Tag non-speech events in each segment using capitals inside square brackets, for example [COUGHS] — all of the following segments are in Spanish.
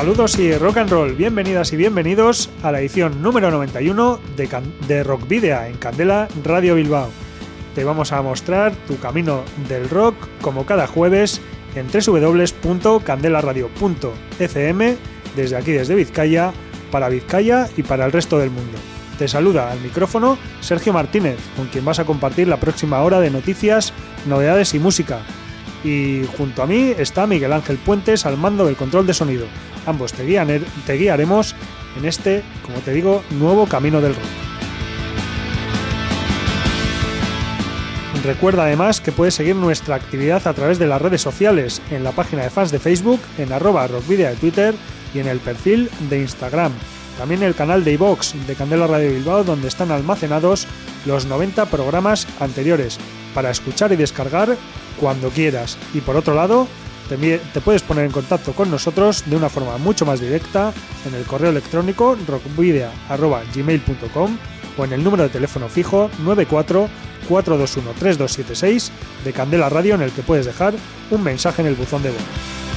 Saludos y rock and roll, bienvenidas y bienvenidos a la edición número 91 de, de Rock Video en Candela Radio Bilbao. Te vamos a mostrar tu camino del rock como cada jueves en www.candelaradio.fm desde aquí desde Vizcaya, para Vizcaya y para el resto del mundo. Te saluda al micrófono Sergio Martínez, con quien vas a compartir la próxima hora de noticias, novedades y música. Y junto a mí está Miguel Ángel Puentes al mando del control de sonido ambos te, te guiaremos en este, como te digo, nuevo camino del rock. Recuerda además que puedes seguir nuestra actividad a través de las redes sociales, en la página de fans de Facebook, en arroba rockvidia de Twitter y en el perfil de Instagram. También el canal de iVox de Candela Radio Bilbao, donde están almacenados los 90 programas anteriores, para escuchar y descargar cuando quieras. Y por otro lado, te, puedes poner en contacto con nosotros de una forma mucho más directa en el correo electrónico rockvidia.gmail.com o en el número de teléfono fijo 94 421 3276 de Candela Radio en el que puedes dejar un mensaje en el buzón de voz.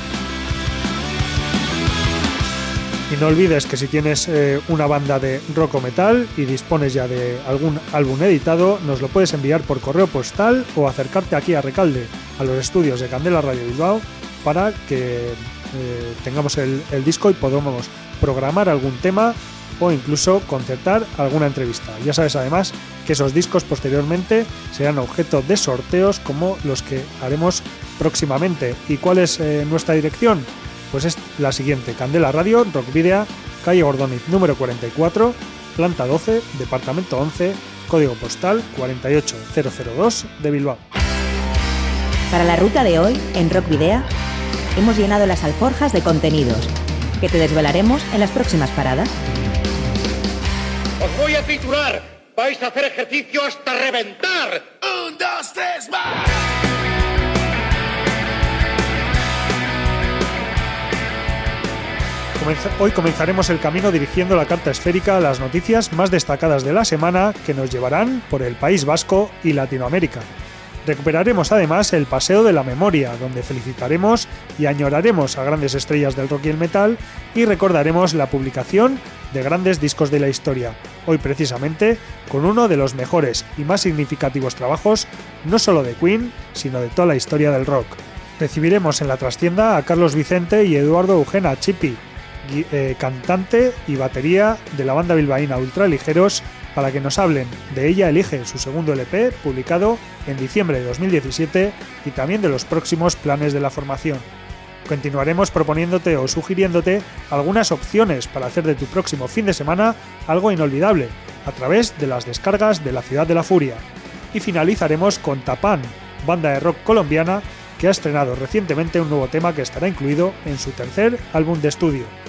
Y no olvides que si tienes eh, una banda de rock o metal y dispones ya de algún álbum editado, nos lo puedes enviar por correo postal o acercarte aquí a Recalde, a los estudios de Candela Radio Bilbao, para que eh, tengamos el, disco y podamos programar algún tema o incluso concertar alguna entrevista. Ya sabes además que esos discos posteriormente serán objeto de sorteos como los que haremos próximamente. ¿Y cuál es eh, nuestra dirección? Pues es la siguiente, Candela Radio, Rock Video, calle Gordoniz número 44, planta 12, departamento 11, código postal 48002 de Bilbao. Para la ruta de hoy, en Rock Video, hemos llenado las alforjas de contenidos que te desvelaremos en las próximas paradas. Os voy a titular. Vais a hacer ejercicio hasta reventar. Un, dos, tres, más. Hoy comenzaremos el camino dirigiendo la carta esférica a las noticias más destacadas de la semana que nos llevarán por el País Vasco y Latinoamérica. Recuperaremos además el Paseo de la Memoria, donde felicitaremos y añoraremos a grandes estrellas del rock y el metal y recordaremos la publicación de grandes discos de la historia, hoy precisamente con uno de los mejores y más significativos trabajos no solo de Queen, sino de toda la historia del rock. Recibiremos en la trastienda a Carlos Vicente y Eduardo Eugena Chipi, eh, cantante y batería de la banda bilbaína Ultraligeros para que nos hablen de Ella Elige, su segundo LP, publicado en diciembre de 2017, y también de los próximos planes de la formación. Continuaremos proponiéndote o sugiriéndote algunas opciones para hacer de tu próximo fin de semana algo inolvidable, a través de las descargas de La Ciudad de la Furia. Y finalizaremos con Tapán, banda de rock colombiana que ha estrenado recientemente un nuevo tema que estará incluido en su tercer álbum de estudio.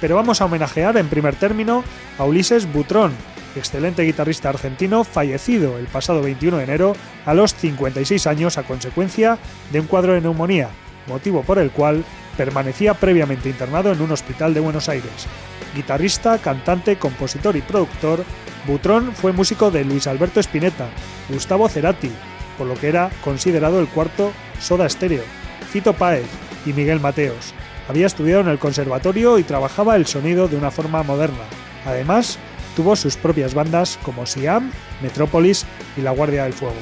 Pero vamos a homenajear en primer término a Ulises Butrón, excelente guitarrista argentino fallecido el pasado 21 de enero a los 56 años a consecuencia de un cuadro de neumonía, motivo por el cual permanecía previamente internado en un hospital de Buenos Aires. Guitarrista, cantante, compositor y productor, Butrón fue músico de Luis Alberto Spinetta, Gustavo Cerati, por lo que era considerado el cuarto Soda Stereo, Fito Páez y Miguel Mateos. Había estudiado en el conservatorio y trabajaba el sonido de una forma moderna. Además, tuvo sus propias bandas como Siam, Metrópolis y La Guardia del Fuego.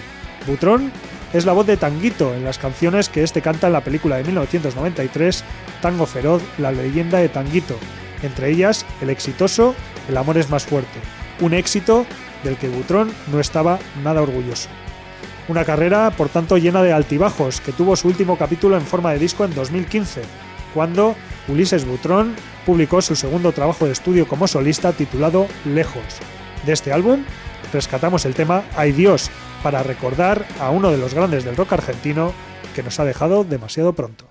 Butrón es la voz de Tanguito en las canciones que este canta en la película de 1993 Tango Feroz, la leyenda de Tanguito, entre ellas el exitoso El amor es más fuerte, un éxito del que Butrón no estaba nada orgulloso. Una carrera, por tanto, llena de altibajos, que tuvo su último capítulo en forma de disco en 2015, cuando Ulises Butrón publicó su segundo trabajo de estudio como solista titulado Lejos. De este álbum rescatamos el tema Ay Dios, para recordar a uno de los grandes del rock argentino que nos ha dejado demasiado pronto.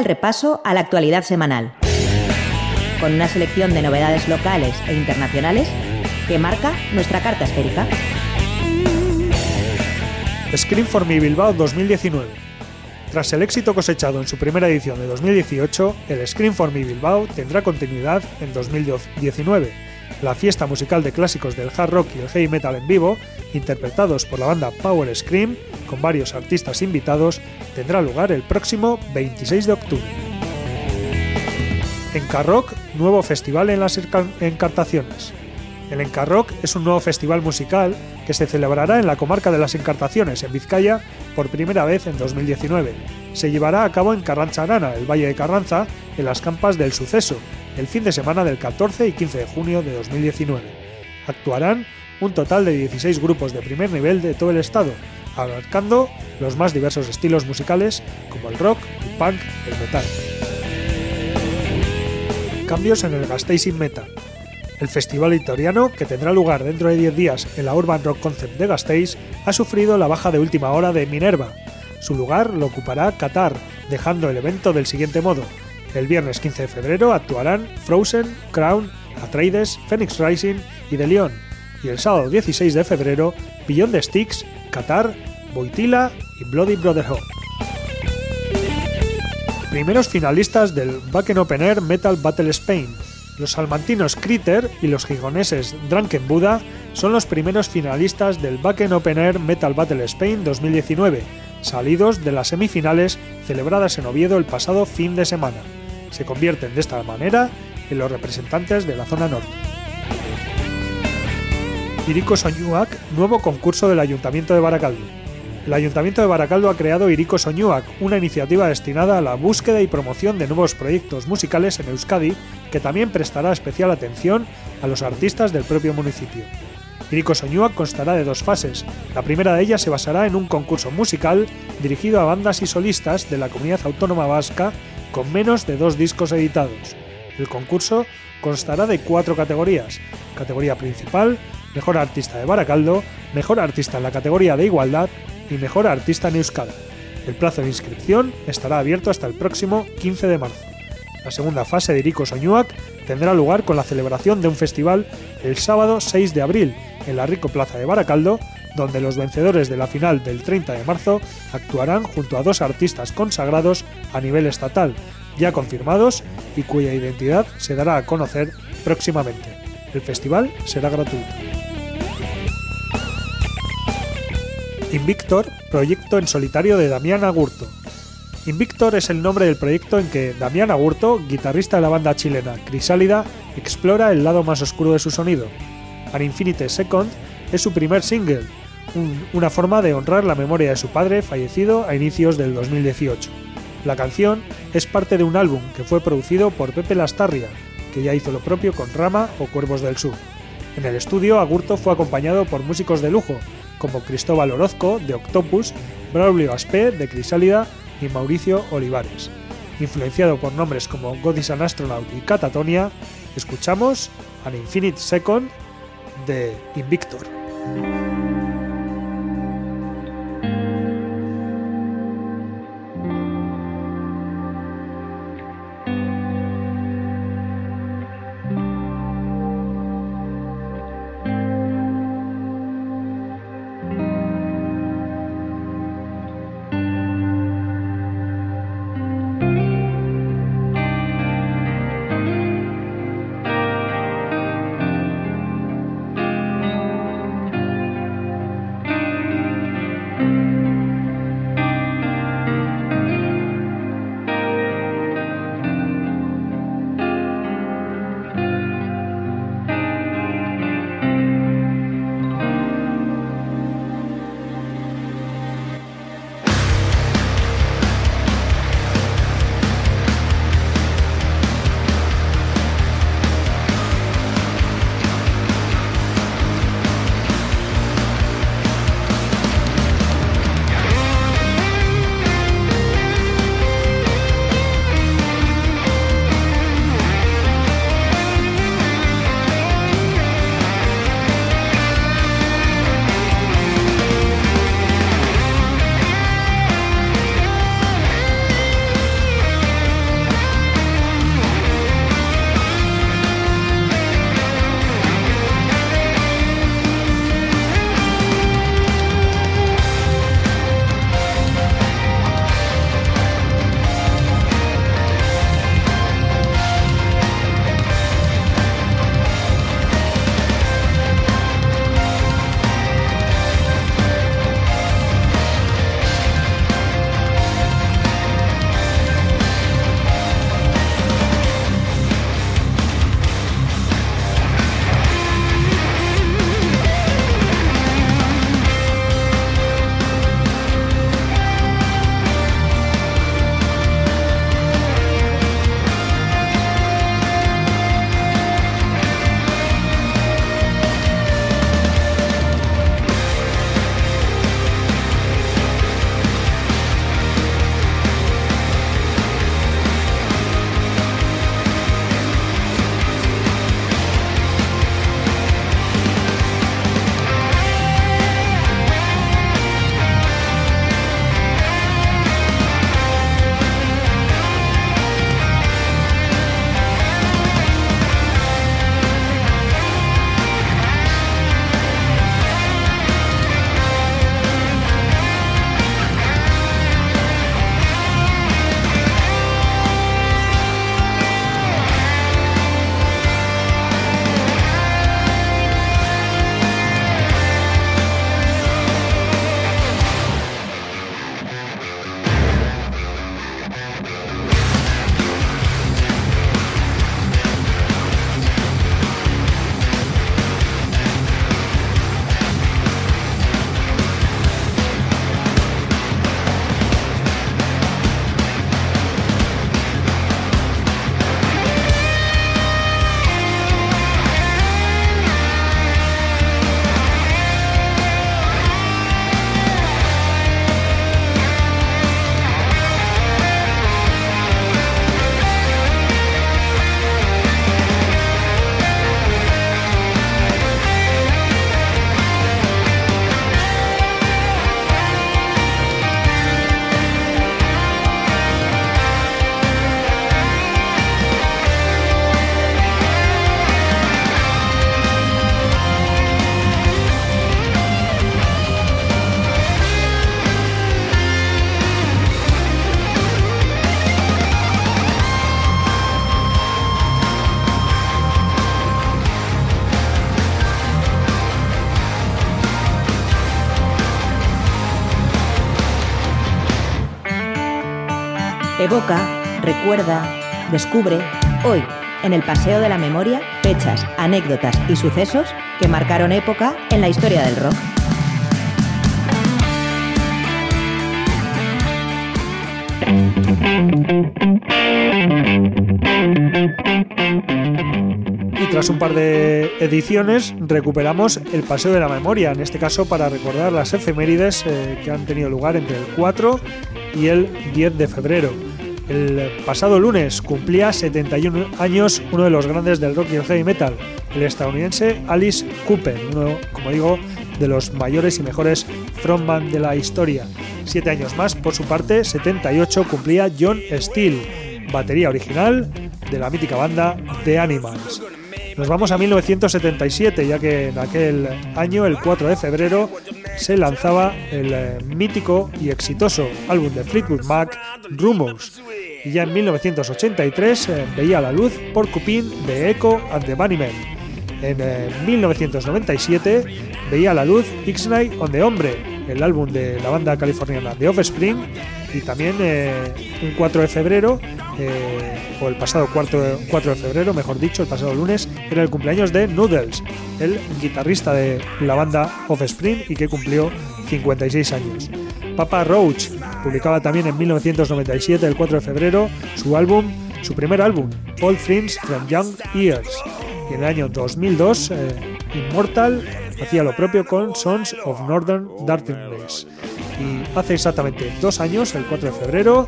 El repaso a la actualidad semanal, con una selección de novedades locales e internacionales que marca nuestra carta esférica. Screen for Me Bilbao 2019. Tras el éxito cosechado en su primera edición de 2018, el Screen for Me Bilbao tendrá continuidad en 2019. La fiesta musical de clásicos del hard rock y el heavy metal en vivo, interpretados por la banda Power Scream, con varios artistas invitados, tendrá lugar el próximo 26 de octubre. Encarrock, nuevo festival en las Encartaciones. El Encarrock es un nuevo festival musical que se celebrará en la comarca de las Encartaciones, en Vizcaya, por primera vez en 2019. Se llevará a cabo en Carranza Arana, el Valle de Carranza, en las campas del Suceso, el fin de semana del 14 y 15 de junio de 2019. Actuarán un total de 16 grupos de primer nivel de todo el estado, abarcando los más diversos estilos musicales como el rock, el punk, el metal. Cambios en el Gasteiz Metal. El festival italiano, que tendrá lugar dentro de 10 días en la Urban Rock Concept de Gasteiz, ha sufrido la baja de última hora de Minerva. Su lugar lo ocupará Qatar, dejando el evento del siguiente modo. El viernes 15 de febrero actuarán Frozen, Crown, Atreides, Phoenix Rising y The Leon. Y el sábado 16 de febrero, Beyond the Sticks, Qatar, Boitila y Bloody Brotherhood. Primeros finalistas del Wacken Open Air Metal Battle Spain. Los salmantinos Critter y los gigoneses Drunken Buddha son los primeros finalistas del Wacken Open Air Metal Battle Spain 2019, salidos de las semifinales celebradas en Oviedo el pasado fin de semana. Se convierten de esta manera en los representantes de la zona norte. Irico Soñuac, nuevo concurso del Ayuntamiento de Baracaldo. El Ayuntamiento de Baracaldo ha creado Irico Soñuac, una iniciativa destinada a la búsqueda y promoción de nuevos proyectos musicales en Euskadi, que también prestará especial atención a los artistas del propio municipio. Irico Soñuac constará de dos fases. La primera de ellas se basará en un concurso musical dirigido a bandas y solistas de la comunidad autónoma vasca con menos de dos discos editados. El concurso constará de cuatro categorías. Categoría principal, Mejor Artista de Baracaldo, Mejor Artista en la categoría de Igualdad y Mejor Artista en Euskadi. El plazo de inscripción estará abierto hasta el próximo 15 de marzo. La segunda fase de Irico Soñuac tendrá lugar con la celebración de un festival el sábado 6 de abril en la Rico Plaza de Baracaldo, donde los vencedores de la final del 30 de marzo actuarán junto a dos artistas consagrados a nivel estatal, ya confirmados y cuya identidad se dará a conocer próximamente. El festival será gratuito. Invictor, proyecto en solitario de Damián Agurto. Invictor es el nombre del proyecto en que Damián Agurto, guitarrista de la banda chilena Crisálida, explora el lado más oscuro de su sonido. An Infinite Second es su primer single, una forma de honrar la memoria de su padre fallecido a inicios del 2018. La canción es parte de un álbum que fue producido por Pepe Lastarria, que ya hizo lo propio con Rama o Cuervos del Sur. En el estudio, Agurto fue acompañado por músicos de lujo, como Cristóbal Orozco, de Octopus, Braulio Aspé, de Crisálida, y Mauricio Olivares. Influenciado por nombres como God is an Astronaut y Catatonia, escuchamos An Infinite Second de Invictor. Evoca, recuerda, descubre, hoy, en el Paseo de la Memoria, fechas, anécdotas y sucesos que marcaron época en la historia del rock. Y tras un par de ediciones recuperamos el Paseo de la Memoria, en este caso para recordar las efemérides eh, que han tenido lugar entre el 4 y el 10 de febrero. El pasado lunes cumplía 71 años uno de los grandes del rock y el heavy metal, el estadounidense Alice Cooper, uno, como digo, de los mayores y mejores frontman de la historia. Siete años más, por su parte, 78 cumplía John Steele, batería original de la mítica banda The Animals. Nos vamos a 1977, ya que en aquel año, el 4 de febrero, se lanzaba el eh, mítico y exitoso álbum de Fleetwood Mac, Rumors. Y ya en 1983 eh, veía la luz Porcupine de Echo and the Bunnymen. En 1997 eh, veía la luz X-Night on the Hombre, el álbum de la banda californiana The Offspring, y también un 4 de febrero eh, o el pasado 4, 4 de febrero, mejor dicho, el pasado lunes, era el cumpleaños de Noodles, el guitarrista de la banda Offspring y que cumplió 56 años. Papa Roach publicaba también en 1997, el 4 de febrero, su álbum, su primer álbum, All Friends from Young Years. Y en el año 2002, eh, Immortal hacía lo propio con Sons of Northern Darkness. Y hace exactamente dos años, el 4 de febrero,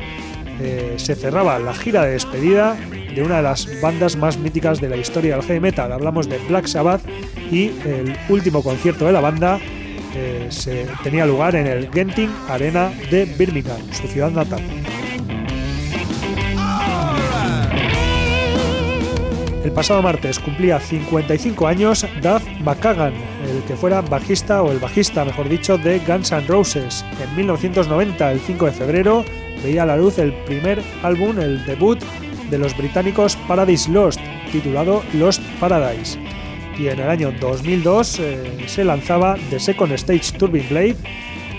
eh, se cerraba la gira de despedida de una de las bandas más míticas de la historia del heavy metal. Hablamos de Black Sabbath y el último concierto de la banda eh, se tenía lugar en el Genting Arena de Birmingham, su ciudad natal. El pasado martes cumplía 55 años Duff McKagan, el que fuera bajista o el bajista, mejor dicho, de Guns N' Roses. En 1990, el 5 de febrero, veía a la luz el primer álbum, el debut de los británicos Paradise Lost, titulado Lost Paradise. Y en el año 2002 eh, se lanzaba The Second Stage Turbine Blade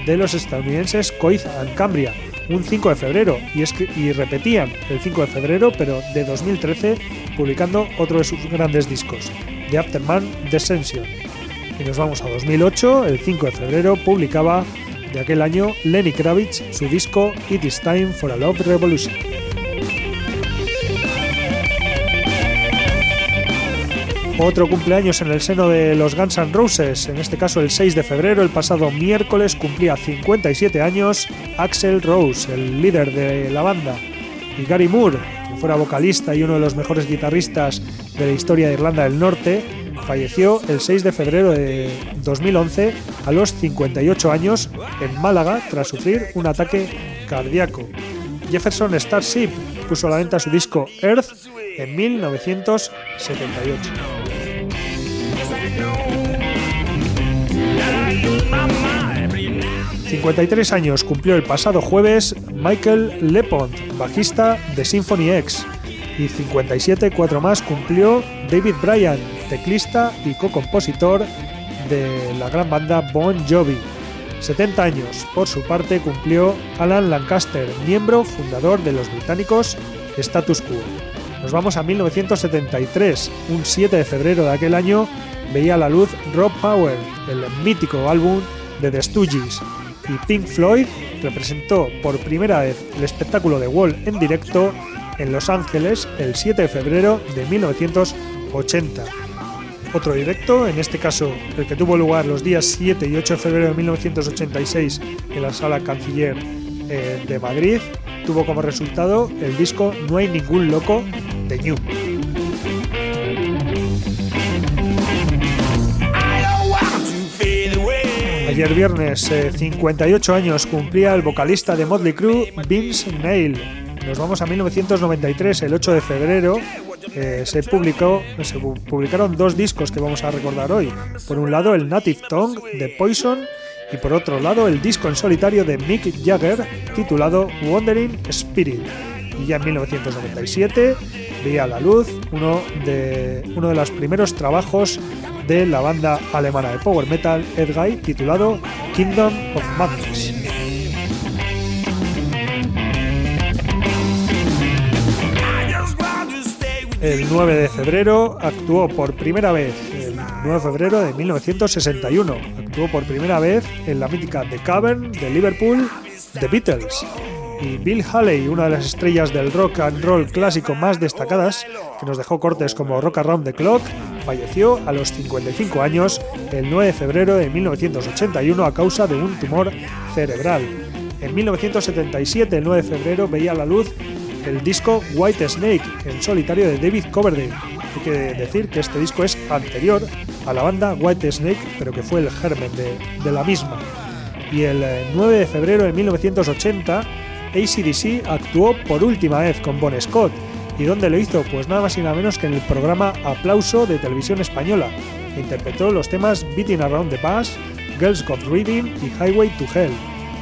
de los estadounidenses Coith and Cambria, un 5 de febrero, y, es que, y repetían el 5 de febrero, pero de 2013, publicando otro de sus grandes discos, The Afterman Descension. Y nos vamos a 2008, el 5 de febrero publicaba de aquel año Lenny Kravitz su disco It Is Time for a Love Revolution. Otro cumpleaños en el seno de los Guns N' Roses, en este caso el 6 de febrero, el pasado miércoles cumplía 57 años Axel Rose, el líder de la banda, y Gary Moore, que fuera vocalista y uno de los mejores guitarristas de la historia de Irlanda del Norte, falleció el 6 de febrero de 2011 a los 58 años en Málaga tras sufrir un ataque cardíaco. Jefferson Starship puso a la venta su disco Earth en 1978. 53 años cumplió el pasado jueves Michael Lepont, bajista de Symphony X, y 57, cuatro más, cumplió David Bryan, teclista y co-compositor de la gran banda Bon Jovi. 70 años, por su parte, cumplió Alan Lancaster, miembro fundador de los británicos Status Quo. Nos vamos a 1973, un 7 de febrero de aquel año, veía la luz Rob Power, el mítico álbum de The Stooges, y Pink Floyd representó por primera vez el espectáculo de Wall en directo en Los Ángeles el 7 de febrero de 1980. Otro directo, en este caso el que tuvo lugar los días 7 y 8 de febrero de 1986 en la Sala Canciller eh, de Madrid, tuvo como resultado el disco No hay ningún loco de New. Ayer viernes, 58 eh, años, cumplía el vocalista de Motley Crue, Vince Neil. Nos vamos a 1993, el 8 de febrero, eh, se, publicó, se publicaron dos discos que vamos a recordar hoy. Por un lado, el Native Tongue de Poison y por otro lado, el disco en solitario de Mick Jagger titulado Wandering Spirit. Y ya en 1997 veía a la luz uno de, uno de los primeros trabajos de la banda alemana de power metal Edguy titulado Kingdom of Madness. El 9 de febrero actuó por primera vez, el 9 de febrero de 1961, actuó por primera vez en la mítica The Cavern de Liverpool, The Beatles. Y Bill Haley, una de las estrellas del rock and roll clásico más destacadas, que nos dejó cortes como Rock Around the Clock, falleció a los 55 años el 9 de febrero de 1981 a causa de un tumor cerebral. En 1977, el 9 de febrero, veía la luz el disco White Snake en solitario de David Coverdale. Hay que decir que este disco es anterior a la banda White Snake, pero que fue el germen de, la misma. Y el 9 de febrero de 1980, ACDC actuó por última vez con Bon Scott. ¿Y dónde lo hizo? Pues nada más y nada menos que en el programa Aplauso de Televisión Española. Interpretó los temas Beating Around the Bass, Girls Got Reading y Highway to Hell.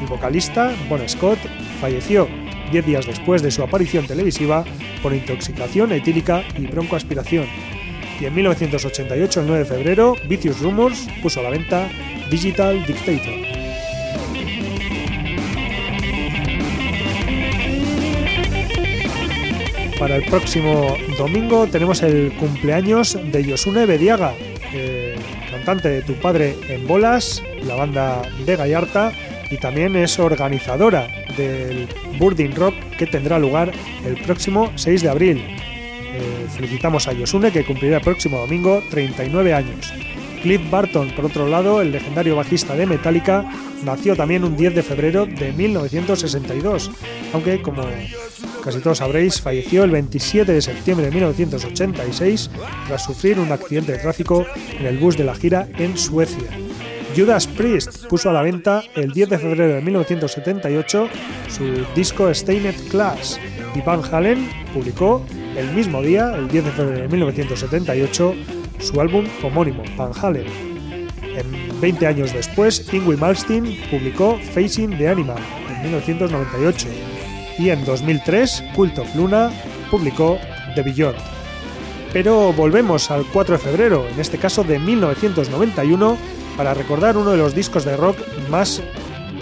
El vocalista, Bon Scott, falleció 10 días después de su aparición televisiva por intoxicación etílica y broncoaspiración. Y en 1988, el 9 de febrero, Vicious Rumors puso a la venta Digital Dictator. Para el próximo domingo tenemos el cumpleaños de Yosune Bediaga, eh, cantante de Tu Padre en Bolas, la banda de Gallarta, y también es organizadora del Burding Rock que tendrá lugar el próximo 6 de abril. Eh, felicitamos a Yosune que cumplirá el próximo domingo 39 años. Cliff Barton, por otro lado, el legendario bajista de Metallica, nació también un 10 de febrero de 1962, aunque como casi todos sabréis, falleció el 27 de septiembre de 1986 tras sufrir un accidente de tráfico en el bus de la gira en Suecia. Judas Priest puso a la venta el 10 de febrero de 1978 su disco Stained Class y Van Halen publicó el mismo día, el 10 de febrero de 1978, su álbum homónimo, Van Halen. En 20 años después, Ingrid Malmsteen publicó Facing the Animal en 1998 y en 2003, Cult of Luna publicó The Beyond. Pero volvemos al 4 de febrero, en este caso de 1991, para recordar uno de los discos de rock más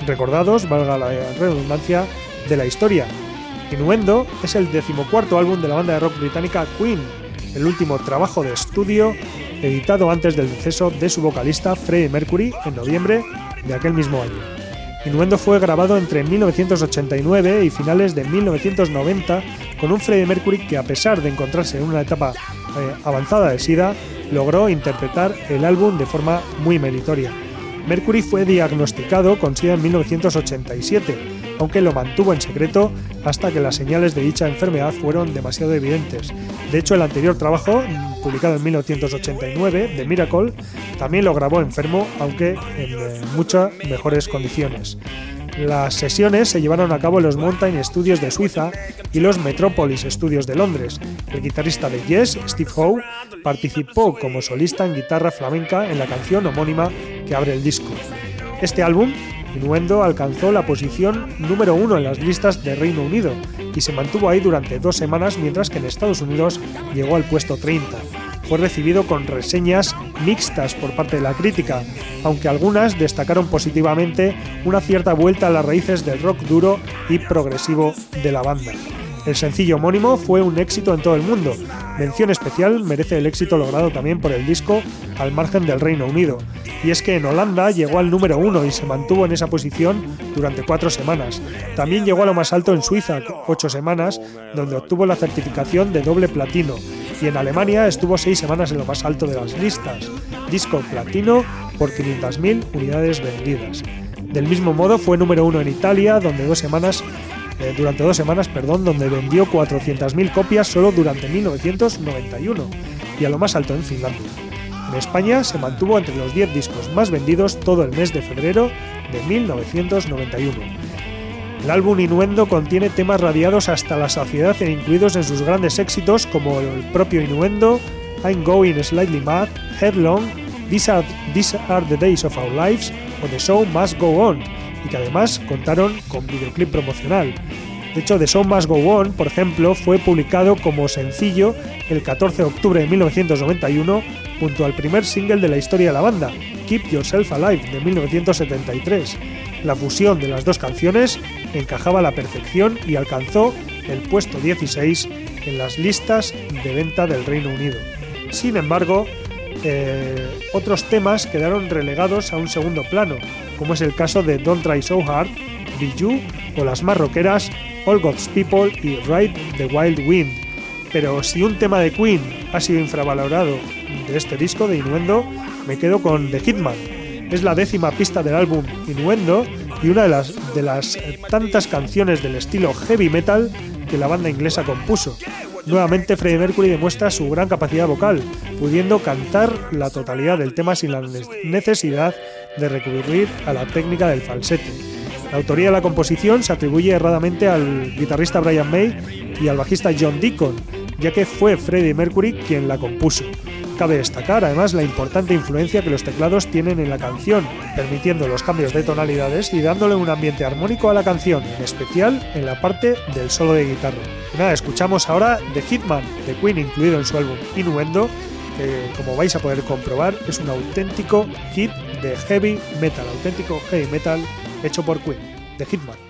recordados, valga la redundancia, de la historia. Innuendo es el decimocuarto álbum de la banda de rock británica Queen, el último trabajo de estudio editado antes del deceso de su vocalista Freddie Mercury en noviembre de aquel mismo año. Innuendo fue grabado entre 1989 y finales de 1990 con un Freddie Mercury que a pesar de encontrarse en una etapa eh, avanzada de SIDA, logró interpretar el álbum de forma muy meritoria. Mercury fue diagnosticado con SIDA en 1987, aunque lo mantuvo en secreto hasta que las señales de dicha enfermedad fueron demasiado evidentes. De hecho, el anterior trabajo, publicado en 1989, de Miracle, también lo grabó enfermo, aunque en eh, muchas mejores condiciones. Las sesiones se llevaron a cabo en los Mountain Studios de Suiza y los Metropolis Studios de Londres. El guitarrista de Yes, Steve Howe, participó como solista en guitarra flamenca en la canción homónima que abre el disco. Este álbum, Innuendo, alcanzó la posición número uno en las listas de Reino Unido y se mantuvo ahí durante dos semanas mientras que en Estados Unidos llegó al puesto 30 fue recibido con reseñas mixtas por parte de la crítica, aunque algunas destacaron positivamente una cierta vuelta a las raíces del rock duro y progresivo de la banda. El sencillo homónimo fue un éxito en todo el mundo. Mención especial merece el éxito logrado también por el disco al margen del Reino Unido. Y es que en Holanda llegó al número uno y se mantuvo en esa posición durante cuatro semanas. También llegó a lo más alto en Suiza, ocho semanas, donde obtuvo la certificación de doble platino y en Alemania estuvo seis semanas en lo más alto de las listas, disco platino por 500.000 unidades vendidas. Del mismo modo fue número uno en Italia, donde dos semanas, eh, durante dos semanas, perdón, donde vendió 400.000 copias solo durante 1991 y a lo más alto en Finlandia. En España se mantuvo entre los 10 discos más vendidos todo el mes de febrero de 1991. El álbum Innuendo contiene temas radiados hasta la saciedad e incluidos en sus grandes éxitos como el propio Innuendo, I'm Going Slightly Mad, Headlong, These are, These are the Days of Our Lives o The Show Must Go On, y que además contaron con videoclip promocional. De hecho, The Show Must Go On, por ejemplo, fue publicado como sencillo el 14 de octubre de 1991 junto al primer single de la historia de la banda, Keep Yourself Alive, de 1973. La fusión de las dos canciones encajaba a la perfección y alcanzó el puesto 16 en las listas de venta del Reino Unido. Sin embargo, eh, otros temas quedaron relegados a un segundo plano, como es el caso de Don't Try So Hard, Be You o las más All God's People y Ride the Wild Wind. Pero si un tema de Queen ha sido infravalorado de este disco de Innuendo, me quedo con The Hitman. Es la décima pista del álbum Innuendo y una de las, de las tantas canciones del estilo heavy metal que la banda inglesa compuso. Nuevamente Freddie Mercury demuestra su gran capacidad vocal, pudiendo cantar la totalidad del tema sin la necesidad de recurrir a la técnica del falsete. La autoría de la composición se atribuye erradamente al guitarrista Brian May y al bajista John Deacon, ya que fue Freddie Mercury quien la compuso. Cabe destacar además la importante influencia que los teclados tienen en la canción, permitiendo los cambios de tonalidades y dándole un ambiente armónico a la canción, en especial en la parte del solo de guitarra. nada, escuchamos ahora The Hitman de Queen incluido en su álbum Innuendo, que como vais a poder comprobar es un auténtico hit de heavy metal, auténtico heavy metal hecho por Queen, The Hitman.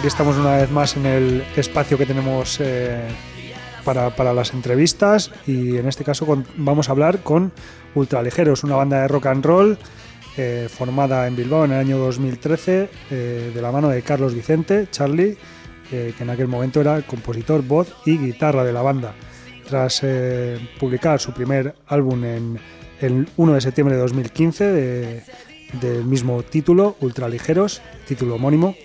Aquí estamos una vez más en el espacio que tenemos eh, para, las entrevistas y en este caso vamos a hablar con Ultraligeros, una banda de rock and roll eh, formada en Bilbao en el año 2013 eh, de la mano de Carlos Vicente, Charlie, que en aquel momento era compositor, voz y guitarra de la banda. Tras publicar su primer álbum en el 1 de septiembre de 2015 de- del mismo título, Ultraligeros, título homónimo,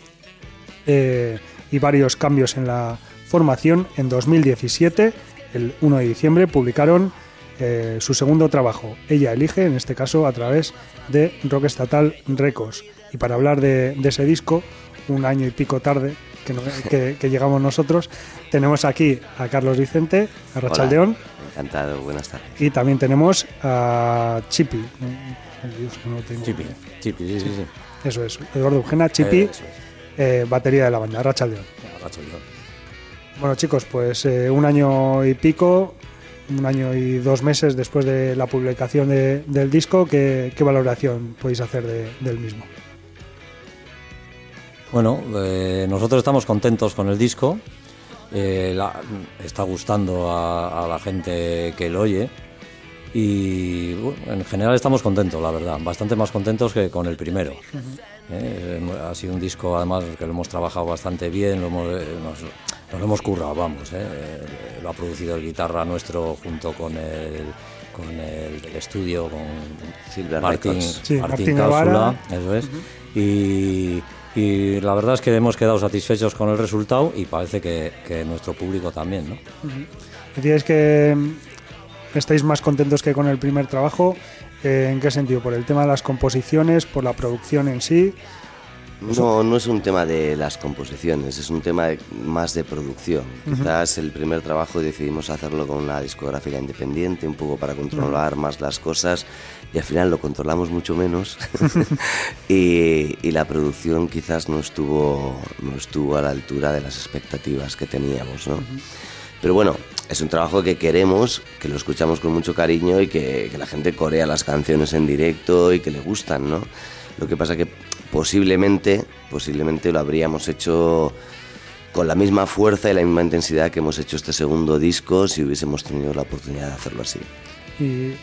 eh, y varios cambios en la formación, en 2017, el 1 de diciembre, publicaron eh, su segundo trabajo, Ella Elige, en este caso a través de Rock Estatal Records. Y para hablar de, de ese disco, un año y pico tarde que, no- que- que llegamos nosotros, tenemos aquí a Carlos Vicente, a Rachaldeón, Encantado, buenas tardes. y también tenemos a Chipi. Dios, no tengo- Chipi, Chipi, sí, sí, sí. Eso es, Eduardo Eugena, Chipi, Eso es. Eh, batería de la banda, Rachaldeón. Agacho yo. Bueno chicos, pues eh, un año y pico, un año y dos meses después de la publicación de- del disco, ¿qué, qué valoración podéis hacer de- del mismo? Bueno, eh, nosotros estamos contentos con el disco. eh, la- está gustando a, a la gente que lo oye. Y bueno, en general estamos contentos, la verdad. Bastante más contentos que con el primero. Eh, ha sido un disco, además, que lo hemos trabajado bastante bien. Lo hemos, eh, nos, nos lo hemos currado, vamos. eh. Eh, Lo ha producido el guitarra nuestro junto con el, con el del estudio, con Silver Martín. Sí, Martín Martín Cápsula, Guevara. eso es. y, y la verdad es que hemos quedado satisfechos con el resultado y parece que, que nuestro público también, ¿no? Decíais que estáis más contentos que con el primer trabajo. Eh, ¿En qué sentido? ¿Por el tema de las composiciones? ¿Por la producción en sí? No, no es un tema de las composiciones, es un tema de- más de producción. Quizás el primer trabajo decidimos hacerlo con una discográfica independiente, un poco para controlar más las cosas, y al final lo controlamos mucho menos. [LAUGHS] y, y la producción quizás no estuvo, no estuvo a la altura de las expectativas que teníamos, ¿no? Pero bueno, es un trabajo que queremos, que lo escuchamos con mucho cariño y que, la gente corea las canciones en directo y que le gustan, ¿no? Lo que pasa que posiblemente, posiblemente lo habríamos hecho con la misma fuerza y la misma intensidad que hemos hecho este segundo disco si hubiésemos tenido la oportunidad de hacerlo así. Y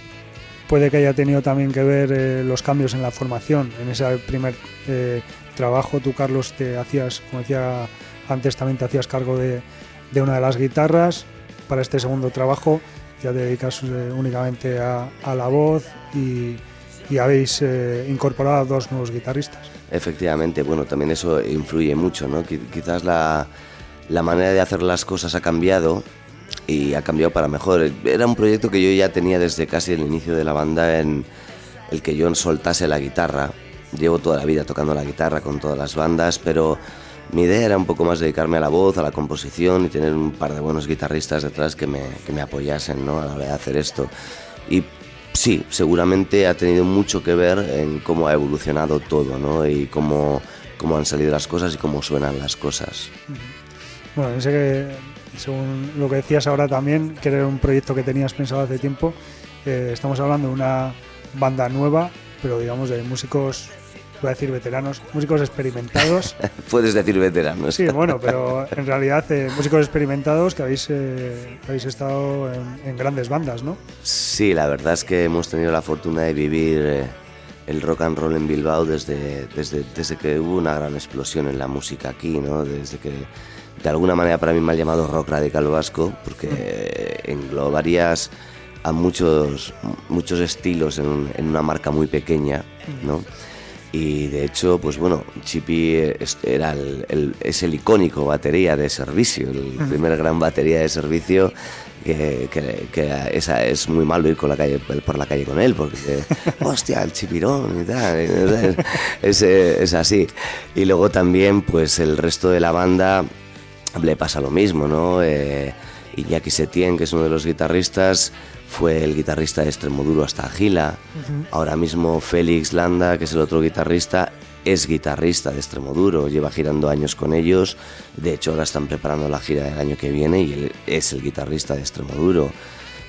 puede que haya tenido también que ver eh, los cambios en la formación. En ese primer eh, trabajo, tú, Carlos, te hacías, como decía antes, también te hacías cargo de, de una de las guitarras. Para este segundo trabajo ya te dedicas eh, únicamente a, a la voz y, y habéis eh, incorporado a dos nuevos guitarristas. Efectivamente, bueno, también eso influye mucho, ¿no? Qui- Quizás la, la manera de hacer las cosas ha cambiado y ha cambiado para mejor. Era un proyecto que yo ya tenía desde casi el inicio de la banda en el que yo soltase la guitarra. Llevo toda la vida tocando la guitarra con todas las bandas, pero mi idea era un poco más dedicarme a la voz, a la composición y tener un par de buenos guitarristas detrás que me, que me apoyasen ¿no? a la hora de hacer esto. Y sí, seguramente ha tenido mucho que ver en cómo ha evolucionado todo ¿no? y cómo, cómo han salido las cosas y cómo suenan las cosas. Bueno, sé que, según lo que decías ahora también, que era un proyecto que tenías pensado hace tiempo, eh, estamos hablando de una banda nueva, pero digamos de músicos, voy a decir veteranos, músicos experimentados. [LAUGHS] Puedes decir veteranos. Sí, bueno, pero en realidad eh, músicos experimentados que habéis, eh, habéis estado en, en grandes bandas, ¿no? Sí, la verdad es que hemos tenido la fortuna de vivir eh, el rock and roll en Bilbao desde, desde, desde que hubo una gran explosión en la música aquí, ¿no? Desde que de alguna manera para mí me ha llamado rock radical vasco, porque eh, englobarías a muchos, muchos estilos en, en una marca muy pequeña, ¿no? Y de hecho, pues bueno, Chippy es, era el, el- es el icónico batería de servicio, el primer gran batería de servicio que, que, esa es muy malo ir con la calle, por la calle con él, porque, [LAUGHS] hostia, el chipirón y tal, es, es, así. Y luego también, pues el resto de la banda le pasa lo mismo, ¿no? Eh, Iñaki Setién, que es uno de los guitarristas, fue el guitarrista de Extremoduro hasta Gila. Ahora mismo Félix Landa, que es el otro guitarrista, es guitarrista de Extremoduro, lleva girando años con ellos. De hecho, ahora están preparando la gira del año que viene y él es el guitarrista de Extremoduro.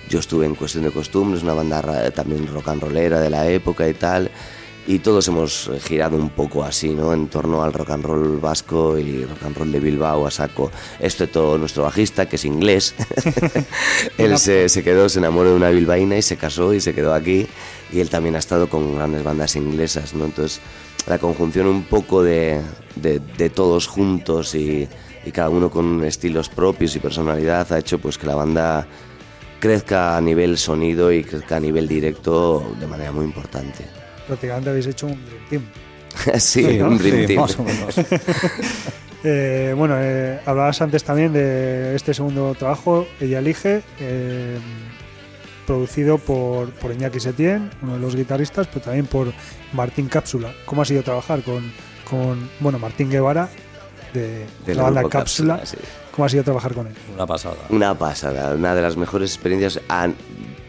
Yo estuve en Cuestión de Costumbres, una banda también rock and rollera de la época y tal y todos hemos girado un poco así, ¿no? En torno al rock and roll vasco y rock and roll de Bilbao a saco. todo nuestro bajista, que es inglés, [LAUGHS] él se, se, quedó, se enamoró de una bilbaína y se casó y se quedó aquí. Y él también ha estado con grandes bandas inglesas, ¿no? Entonces, la conjunción un poco de, de, de todos juntos y, y cada uno con estilos propios y personalidad ha hecho pues que la banda crezca a nivel sonido y crezca a nivel directo de manera muy importante prácticamente habéis hecho un Dream Team. [LAUGHS] sí, un Dream Team. Más o menos. [LAUGHS] eh, bueno, eh, hablabas antes también de este segundo trabajo, Ella Elige, eh, producido por, por Iñaki Setién, uno de los guitarristas, pero también por Martín Cápsula. ¿Cómo ha sido trabajar con, con bueno, Martín Guevara, de, la banda Cápsula? ¿Cómo ha sido trabajar con él? Una pasada. Una pasada, una de las mejores experiencias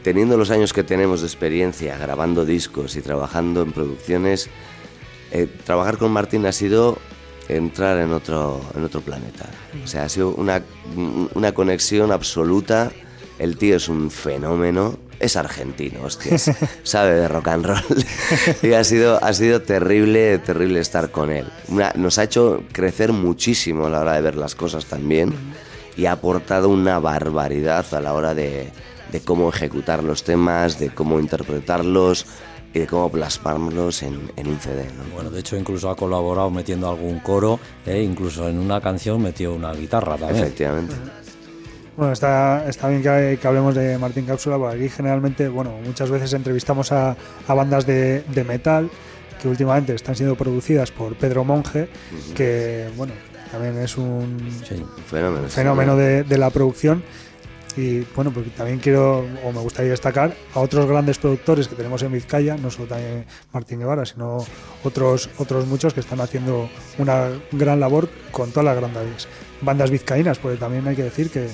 teniendo los años que tenemos de experiencia grabando discos y trabajando en producciones, eh, trabajar con Martín ha sido entrar en otro, en otro planeta. O sea, ha sido una, una conexión absoluta. El tío es un fenómeno. Es argentino, hostias. [LAUGHS] Sabe de rock and roll. y ha sido, ha sido terrible, terrible estar con él. nos ha hecho crecer muchísimo a la hora de ver las cosas también. Y ha aportado una barbaridad a la hora de, de cómo ejecutar los temas, de cómo interpretarlos y de cómo plasmarlos en, un CD. Bueno, de hecho incluso ha colaborado metiendo algún coro, e incluso en una canción metió una guitarra también. Efectivamente. Bueno, está, está bien que, hablemos de Martín Cápsula, porque aquí generalmente, bueno, muchas veces entrevistamos a, bandas de, metal que últimamente están siendo producidas por Pedro Monge, que, bueno, también es un fenómeno, de, de la producción y bueno, porque también quiero, o me gustaría destacar a otros grandes productores que tenemos en Vizcaya, no solo también Martín Guevara, sino otros, otros muchos que están haciendo una gran labor con todas las grandes bandas vizcaínas, porque también hay que decir que,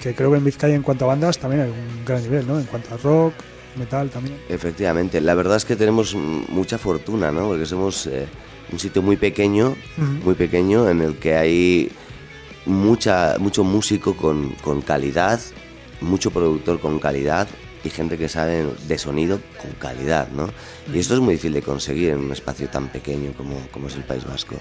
que creo que en Vizcaya en cuanto a bandas también hay un gran nivel, ¿no? En cuanto a rock, metal también. Efectivamente, la verdad es que tenemos mucha fortuna, ¿no? Porque somos eh, un sitio muy pequeño, muy pequeño, en el que hay mucha, mucho músico con, con calidad, mucho productor con calidad y gente que sabe de sonido con calidad, ¿no? Y esto es muy difícil de conseguir en un espacio tan pequeño como, como es el País Vasco.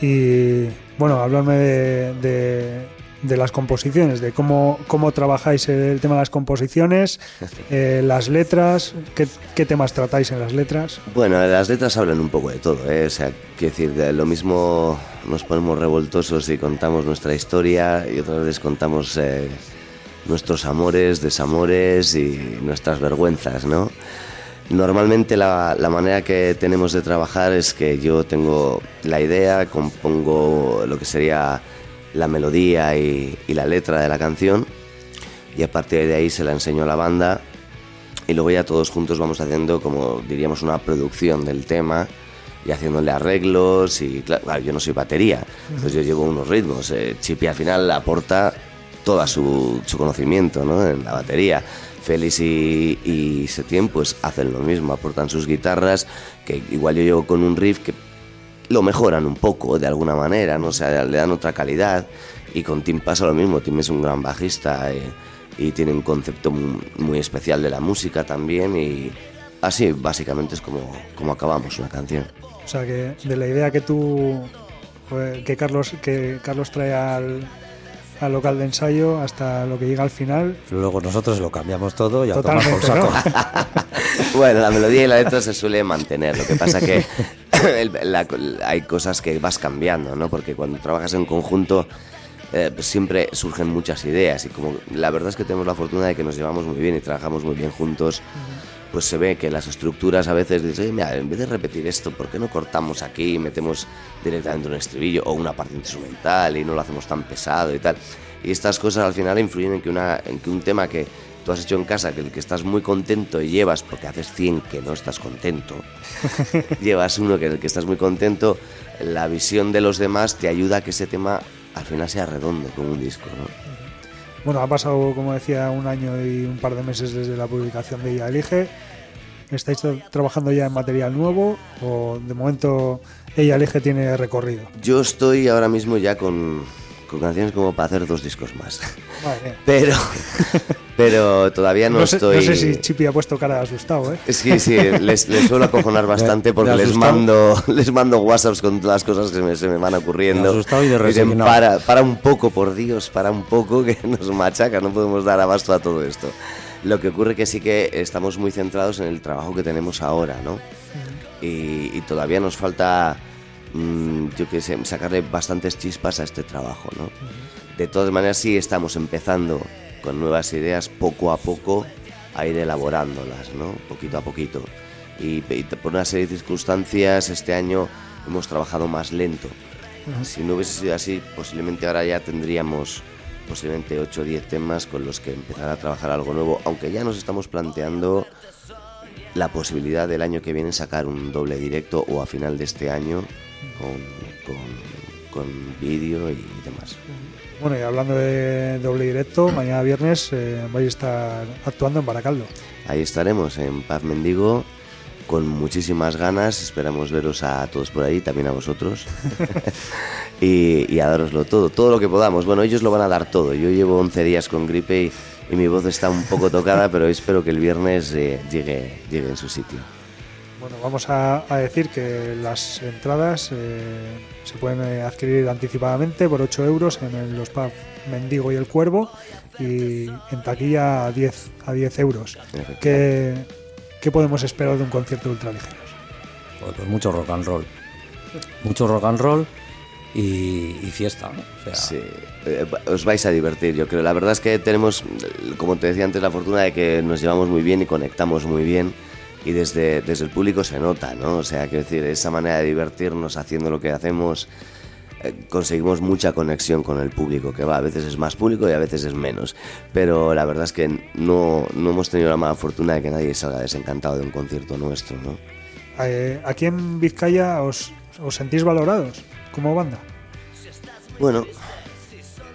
Y bueno, hablarme de, de las composiciones, de cómo, cómo trabajáis el tema de las composiciones, [LAUGHS] eh, las letras, ¿qué, temas tratáis en las letras. Bueno, las letras hablan un poco de todo, ¿eh? o sea, quiero decir, lo mismo nos ponemos revoltosos y contamos nuestra historia y otras veces contamos eh, nuestros amores, desamores y nuestras vergüenzas, ¿no? Normalmente la, la, manera que tenemos de trabajar es que yo tengo la idea, compongo lo que sería la melodía y, la letra de la canción y a partir de ahí se la enseño a la banda y luego ya todos juntos vamos haciendo como diríamos una producción del tema y haciéndole arreglos y claro, yo no soy batería, pues yo llevo unos ritmos, eh, Chipi al final aporta todo su, su conocimiento ¿no? en la batería. Félix y, y Setien pues hacen lo mismo, aportan sus guitarras, que igual yo llevo con un riff que lo mejoran un poco de alguna manera, ¿no? O le dan otra calidad. Y con Tim pasa lo mismo, Tim es un gran bajista eh, y tiene un concepto muy, especial de la música también y así básicamente es como, como acabamos una canción. O sea que de la idea que tú, que Carlos, que Carlos trae al, al local de ensayo hasta lo que llega al final. Luego nosotros lo cambiamos todo y a tomar por saco. [LAUGHS] [LAUGHS] bueno, la melodía y la letra se suele mantener. Lo que pasa que [COUGHS] hay cosas que vas cambiando, ¿no? Porque cuando trabajas en conjunto eh, pues siempre surgen muchas ideas y como la verdad es que tenemos la fortuna de que nos llevamos muy bien y trabajamos muy bien juntos, pues se ve que las estructuras a veces dicen, mira, en vez de repetir esto, ¿por qué no cortamos aquí y metemos directamente un estribillo o una parte instrumental y no lo hacemos tan pesado y tal? Y estas cosas al final influyen en que, una, en que un tema que tú has hecho en casa, que el que estás muy contento y llevas, porque haces 100 que no estás contento, [LAUGHS] llevas uno que el que estás muy contento, la visión de los demás te ayuda a que ese tema al final sea redondo como un disco. ¿no? Bueno, ha pasado, como decía, un año y un par de meses desde la publicación de Ella Elige. ¿Estáis tra- trabajando ya en material nuevo o de momento Ella Elige tiene recorrido? Yo estoy ahora mismo ya con, con canciones como para hacer dos discos más. Mía. Pero, [LAUGHS] pero todavía no, No, sé, estoy... no sé si Chipi ha puesto cara de asustado, ¿eh? Sí, sí, les, les suelo acojonar [LAUGHS] bastante porque les mando, [LAUGHS] les mando WhatsApps con todas las cosas que me- se me van ocurriendo. Asustado y de dicen, para, para un poco, por Dios, para un poco, que [LAUGHS] nos machaca, no podemos dar abasto a todo esto. Lo que ocurre que sí que estamos muy centrados en el trabajo que tenemos ahora, ¿no? Y, y todavía nos falta, mm, yo qué sé, sacarle bastantes chispas a este trabajo, ¿no? De todas maneras, sí estamos empezando con nuevas ideas poco a poco a ir elaborándolas, ¿no? Poquito a poquito. Y, y por una serie de circunstancias, este año hemos trabajado más lento. Si no hubiese sido así, posiblemente ahora ya tendríamos posiblemente 8 o 10 temas con los que empezar a trabajar algo nuevo, aunque ya nos estamos planteando la posibilidad del año que viene sacar un doble directo o a final de este año con, con, con vídeo y demás. Bueno, y hablando de doble directo, mañana viernes eh, vais a estar actuando en Baracaldo. Ahí estaremos en Paz Mendigo con muchísimas ganas. Esperamos veros a todos por ahí, también a vosotros. [LAUGHS] [LAUGHS] y, y a daroslo todo, todo lo que podamos. Bueno, ellos lo van a dar todo. Yo llevo 11 días con gripe y, y mi voz está un poco tocada, pero espero que el viernes eh, llegue, llegue en su sitio. Bueno, vamos a, a decir que las entradas eh, se pueden eh, adquirir anticipadamente por 8 euros en el- los pubs Mendigo y El Cuervo y en taquilla a 10, a 10 euros. ¿Qué, qué podemos esperar de un concierto de ultraligeros? Pues, pues mucho rock and roll. Mucho rock and roll y, y fiesta. ¿no? O sea, Sí, eh, os vais a divertir, yo creo. La verdad es que tenemos, como te decía antes, la fortuna de que nos llevamos muy bien y conectamos muy bien. Y desde, desde el público se nota, ¿no? O sea, quiero decir, esa manera de divertirnos haciendo lo que hacemos, eh, conseguimos mucha conexión con el público, que va, a veces es más público y a veces es menos. Pero la verdad es que no, no hemos tenido la mala fortuna de que nadie salga desencantado de un concierto nuestro, ¿no? Eh, aquí en Vizcaya os, os sentís valorados como banda. Bueno,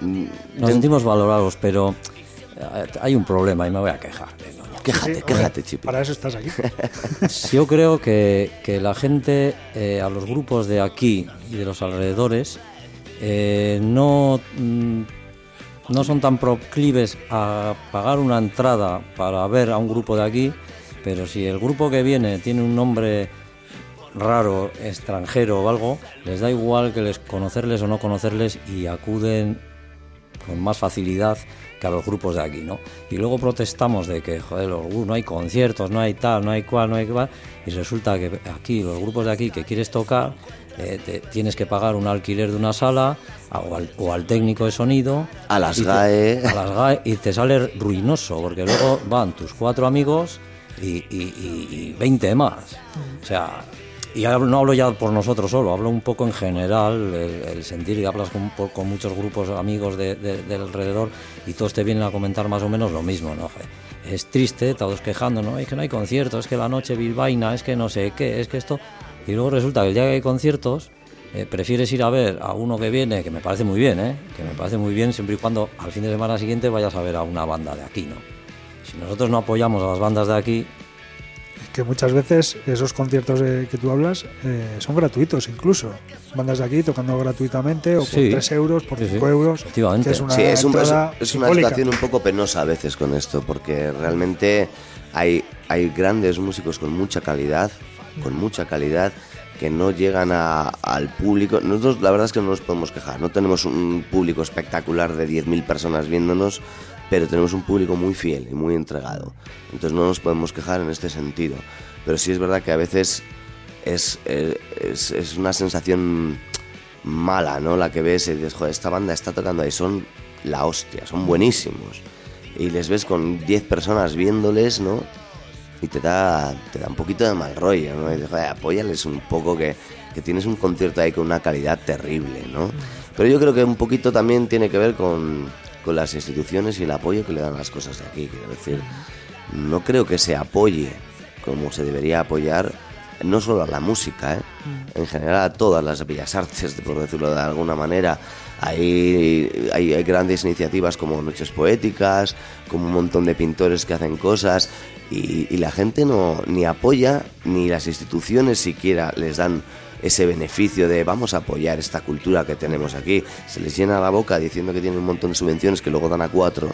nos sentimos valorados, pero eh, hay un problema y me voy a quejar. Quéjate, Sí, quéjate, Chipi. Para eso estás aquí. [LAUGHS] Yo creo que, que la gente, eh, a los grupos de aquí y de los alrededores, eh, no, mm, no son tan proclives a pagar una entrada para ver a un grupo de aquí, pero si el grupo que viene tiene un nombre raro, extranjero o algo, les da igual que les conocerles o no conocerles y acuden con más facilidad que a los grupos de aquí, ¿no? Y luego protestamos de que, joder, los no hay conciertos, no hay tal, no hay cual, no hay cual, y resulta que aquí, los grupos de aquí que quieres tocar, eh, te- tienes que pagar un alquiler de una sala a- o al, o al técnico de sonido. A las te- GAE. a las GAE, y te sale ruinoso, porque luego van tus cuatro amigos y, y, y- y 20 más. O sea, y no hablo ya por nosotros solo, hablo un poco en general, el, el sentir y hablas con, con muchos grupos amigos de, de- del alrededor y todos te vienen a comentar más o menos lo mismo, ¿no? Es triste, todos quejando, ¿no? Es que no hay conciertos, es que la noche bilbaína, es que no sé qué, es que esto... Y luego resulta que el día que hay conciertos, eh, prefieres ir a ver a uno que viene, que me parece muy bien, ¿eh? Que me parece muy bien siempre y cuando al fin de semana siguiente vayas a ver a una banda de aquí, ¿no? Si nosotros no apoyamos a las bandas de aquí, que muchas veces esos conciertos de que tú hablas eh, son gratuitos incluso. Bandas de aquí tocando gratuitamente o por Sí. 3 euros, por Sí, sí. 5 euros. Que es una Sí, es, un- es- una situación un poco penosa a veces con esto, porque realmente hay, hay grandes músicos con mucha calidad, con mucha calidad, que no llegan a- al público. Nosotros la verdad es que no nos podemos quejar, no tenemos un público espectacular de 10.000 personas viéndonos, pero tenemos un público muy fiel y muy entregado. Entonces no nos podemos quejar en este sentido. Pero sí es verdad que a veces es, eh, es, es una sensación mala, ¿no? La que ves y dices, joder, esta banda está tocando ahí, son la hostia, son buenísimos. Y les ves con 10 personas viéndoles, ¿no? Y te da, te da un poquito de mal rollo, ¿no? Y dices, joder, apóyales un poco que, que tienes un concierto ahí con una calidad terrible, ¿no? Pero yo creo que un poquito también tiene que ver con, con las instituciones y el apoyo que le dan las cosas de aquí. Quiero decir, no creo que se apoye como se debería apoyar no solo a la música, ¿eh? en general a todas las bellas artes, por decirlo de alguna manera. Hay, hay, hay, grandes iniciativas como Noches Poéticas, como un montón de pintores que hacen cosas y, y la gente no ni apoya, ni las instituciones siquiera les dan ese beneficio de vamos a apoyar esta cultura que tenemos aquí. Se les llena la boca diciendo que tienen un montón de subvenciones que luego dan a cuatro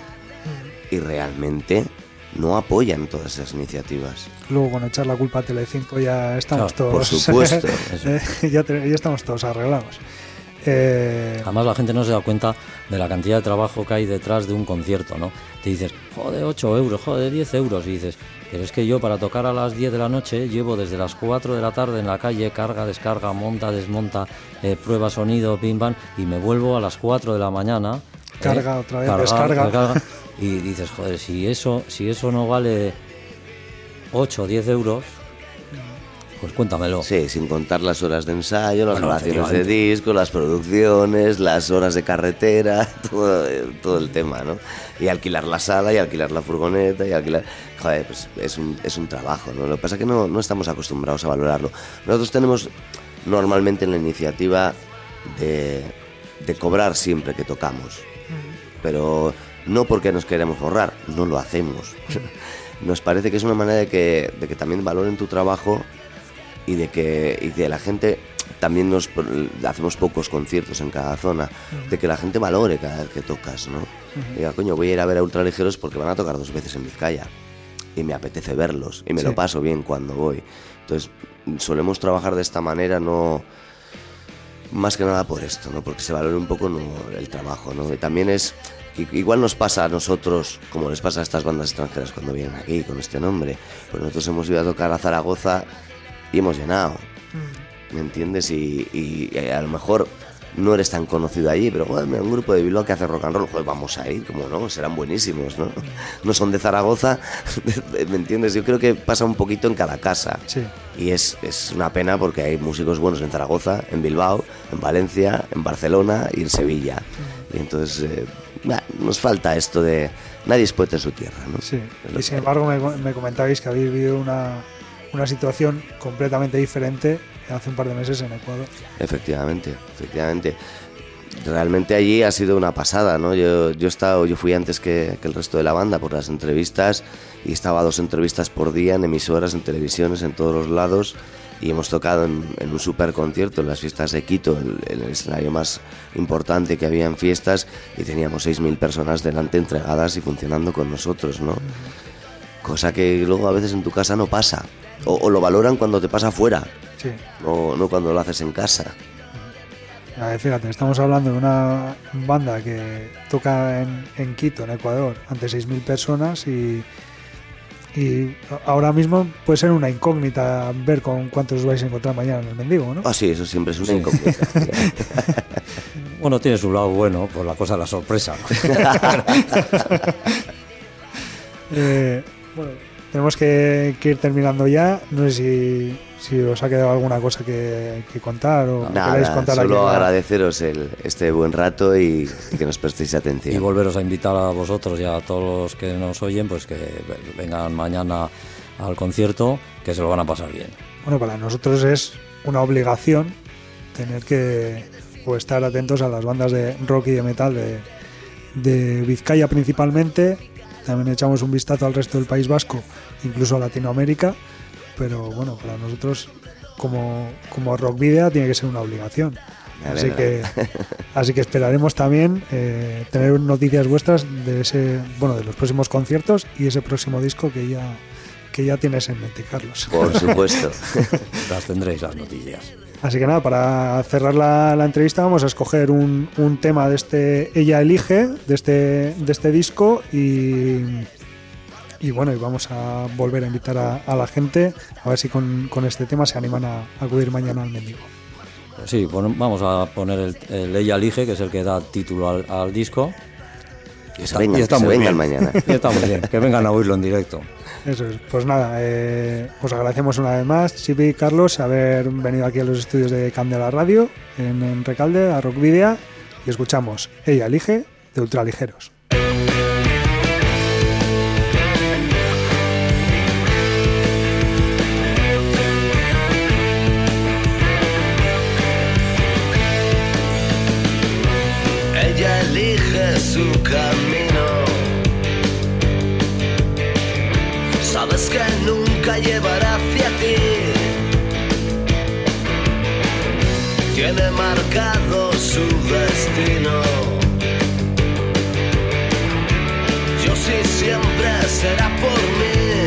y realmente no apoyan todas esas iniciativas. Luego con echar la culpa a Telecinco ya estamos Claro, todos... por supuesto. [LAUGHS] ya, te- ya estamos todos arreglados. Eh, Además la gente no se da cuenta de la cantidad de trabajo que hay detrás de un concierto, ¿no? Te dices, joder, 8 euros, joder, 10 euros, y dices, pero es que yo para tocar a las 10 de la noche llevo desde las 4 de la tarde en la calle, carga, descarga, monta, desmonta, eh, prueba sonido, pim pam, y me vuelvo a las 4 de la mañana. eh, Carga otra vez, descarga. recarga, y dices, joder, si eso, si eso no vale 8 o 10 euros, pues cuéntamelo. Sí, sin contar las horas de ensayo, las Bueno, grabaciones de disco, las producciones, las horas de carretera, [LAUGHS] todo, todo el tema, ¿no? Y alquilar la sala, y alquilar la furgoneta, y alquilar... Joder, pues es un, es un trabajo, ¿no? Lo que pasa es que no, no estamos acostumbrados a valorarlo. Nosotros tenemos normalmente la iniciativa de, de cobrar siempre que tocamos, pero no porque nos queremos ahorrar, no lo hacemos. [LAUGHS] Nos parece que es una manera de que, de que también valoren tu trabajo y de que, y que la gente también nos hacemos pocos conciertos en cada zona, de que la gente valore cada vez que tocas, ¿no? Diga, coño, voy a ir a ver a ultraligeros porque van a tocar dos veces en Vizcaya y me apetece verlos y me Sí. lo paso bien cuando voy. Entonces, solemos trabajar de esta manera, no más que nada por esto, ¿no? Porque se valore un poco ¿no? el trabajo, ¿no? Y también es igual nos pasa a nosotros, como les pasa a estas bandas extranjeras cuando vienen aquí con este nombre, pues nosotros hemos ido a tocar a Zaragoza y hemos llenado, ¿me entiendes? Y, y- y a lo mejor no eres tan conocido allí, pero joder, mira, un grupo de Bilbao que hace rock and roll, joder, vamos a ir, como no, serán buenísimos, ¿no? No son de Zaragoza, [LAUGHS] ¿me entiendes? Yo creo que pasa un poquito en cada casa. Sí. Y es, es una pena porque hay músicos buenos en Zaragoza, en Bilbao, en Valencia, en Barcelona y en Sevilla. Y entonces eh, nos falta esto de nadie es poeta en su tierra, ¿no? Sí, y sin embargo me, me comentabais que habéis vivido una, una situación completamente diferente hace un par de meses en Ecuador. Efectivamente, efectivamente. Realmente allí ha sido una pasada, ¿no? Yo, yo, he estado, yo fui antes que, que el resto de la banda por las entrevistas y estaba dos entrevistas por día en emisoras, en televisiones, en todos los lados y hemos tocado en, en un super concierto en las fiestas de Quito, el, el escenario más importante que había en fiestas y teníamos 6.000 personas delante entregadas y funcionando con nosotros, ¿no? Cosa que luego a veces en tu casa no pasa o, o lo valoran cuando te pasa fuera, Sí, no, no cuando lo haces en casa. A ver, fíjate, estamos hablando de una banda que toca en, en Quito, en Ecuador, ante 6.000 personas y, y ahora mismo puede ser una incógnita ver con cuántos vais a encontrar mañana en el mendigo, ¿no? Ah, sí, eso siempre es una incógnita. [LAUGHS] Bueno, tiene su lado bueno, pues la cosa de la sorpresa. [LAUGHS] Eh, bueno, tenemos que, que ir terminando ya. No sé si, si os ha quedado alguna cosa que, que contar o que queráis Nada, contar aquí. solo la- agradeceros el, este buen rato y, y que nos prestéis y atención. volveros a invitar a vosotros y a todos los que nos oyen, pues que vengan mañana al concierto, que se lo van a pasar bien. Bueno, para nosotros es una obligación tener que o estar atentos a las bandas de rock y de metal de, de Vizcaya principalmente. También echamos un vistazo al resto del País Vasco, incluso a Latinoamérica. Pero bueno, para nosotros como, como rock video tiene que ser una obligación. Así que, [LAUGHS] así que esperaremos también eh, tener noticias vuestras de ese, bueno, de los próximos conciertos y ese próximo disco que ya, que ya tienes en mente, Carlos. Por [LAUGHS] supuesto. Las tendréis las noticias. Así que nada, para cerrar la, entrevista vamos a escoger un, un tema de este Ella Elige, de este, de este disco y, y bueno, y vamos a volver a invitar a, la gente a ver si con, con este tema se animan a, acudir mañana al mendigo. Sí, vamos a poner el, el Ella Elige, que es el que da título al disco. Que se vengan, que mañana. [LAUGHS] Y está muy bien, que vengan a oírlo en directo. Eso es. Pues nada, eh, os agradecemos una vez más, Sipi y Carlos, haber venido aquí a los estudios de Candela Radio, en, Recalde, a Rockvidia, y escuchamos Ella elige de Ultraligeros. Ella elige su camino llevará hacia ti. Tiene marcado su destino. Yo sí siempre será por mí.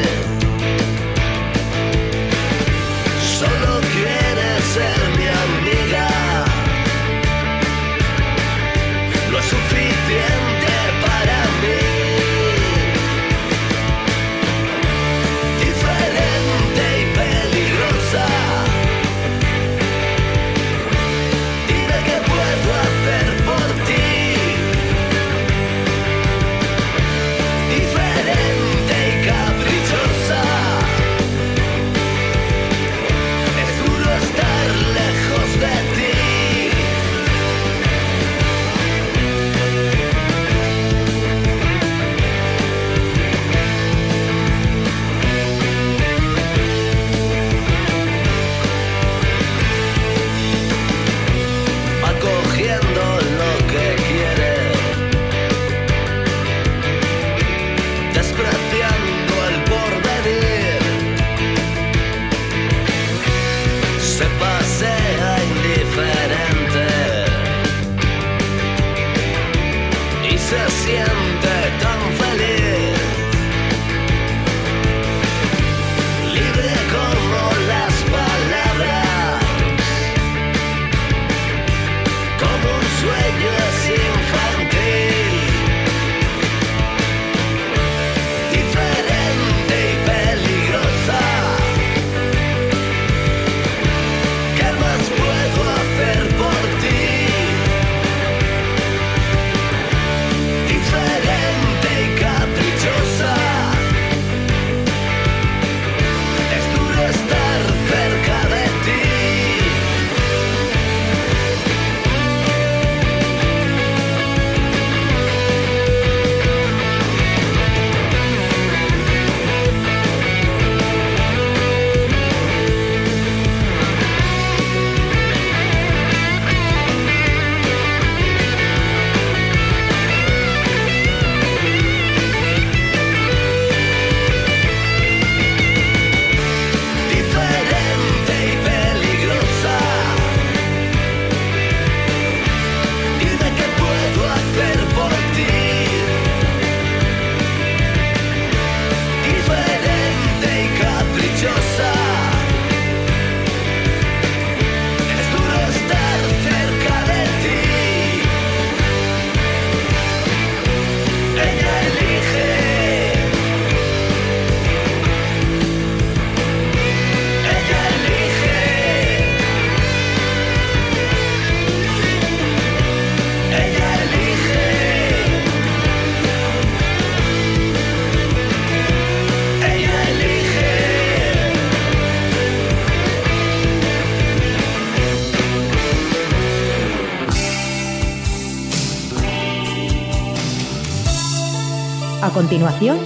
Continuación,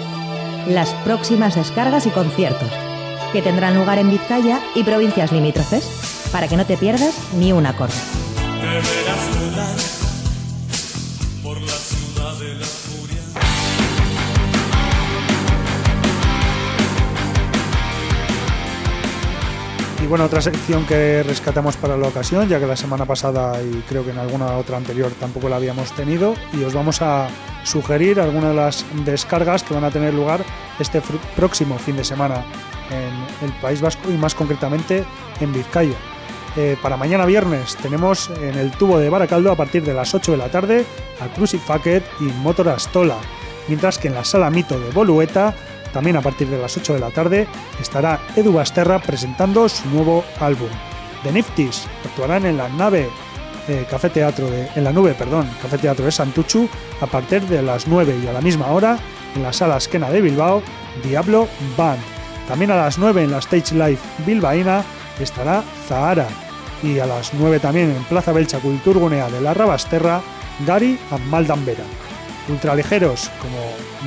las próximas descargas y conciertos, que tendrán lugar en Vizcaya y provincias limítrofes, para que no te pierdas ni un acorde. Y bueno, otra sección que rescatamos para la ocasión, ya que la semana pasada y creo que en alguna otra anterior tampoco la habíamos tenido, y os vamos a sugerir algunas de las descargas que van a tener lugar este próximo fin de semana en el País Vasco y más concretamente en Vizcaya. Eh, para mañana viernes tenemos en el tubo de Baracaldo a partir de las 8 de la tarde a Crucifacket y Motor Astola, mientras que en la sala Mito de Bolueta, también a partir de las 8 de la tarde, estará Edu Basterra presentando su nuevo álbum. The Nifties actuarán en la nave eh, Café Teatro de, en la nube, perdón, Café Teatro de Santuchu a partir de las 9 y a la misma hora en la sala Esquena de Bilbao, Diablo Band. También a las 9 en la Stage Live Bilbaína estará Zahara y a las 9 también en Plaza Belcha Culturgunea de la Rabasterra, Gary Maldambera. Ultraligeros, como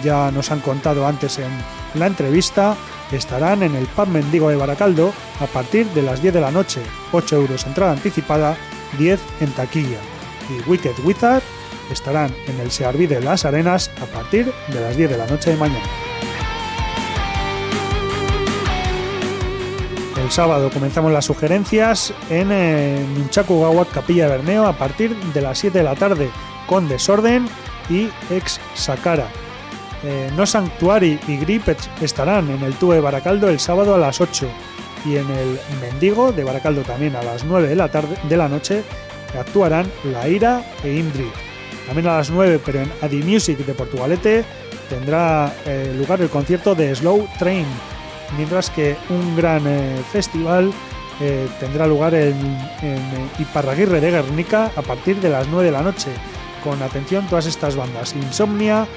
ya nos han contado antes en la entrevista, estarán en el Pub Mendigo de Baracaldo a partir de las 10 de la noche, 8 euros entrada anticipada, 10 en taquilla. Y Wicked Wizard estarán en el Searví de las Arenas a partir de las 10 de la noche de mañana. El sábado comenzamos las sugerencias en eh, Nunchaku Capilla de Bermeo a partir de las 7 de la tarde con Desorden y Ex Sakara. Eh, no Sanctuary y Gripets estarán en el Tube Baracaldo el sábado a las 8 y en el Mendigo de Baracaldo también a las 9 de la, tarde, de la noche actuarán La Ira e Indri. También a las 9, pero en Adi Music de Portugalete, tendrá eh, lugar el concierto de Slow Train, mientras que un gran eh, festival tendrá lugar en, en Iparraguirre de Guernica a partir de las 9 de la noche, con atención todas estas bandas: Insomnia,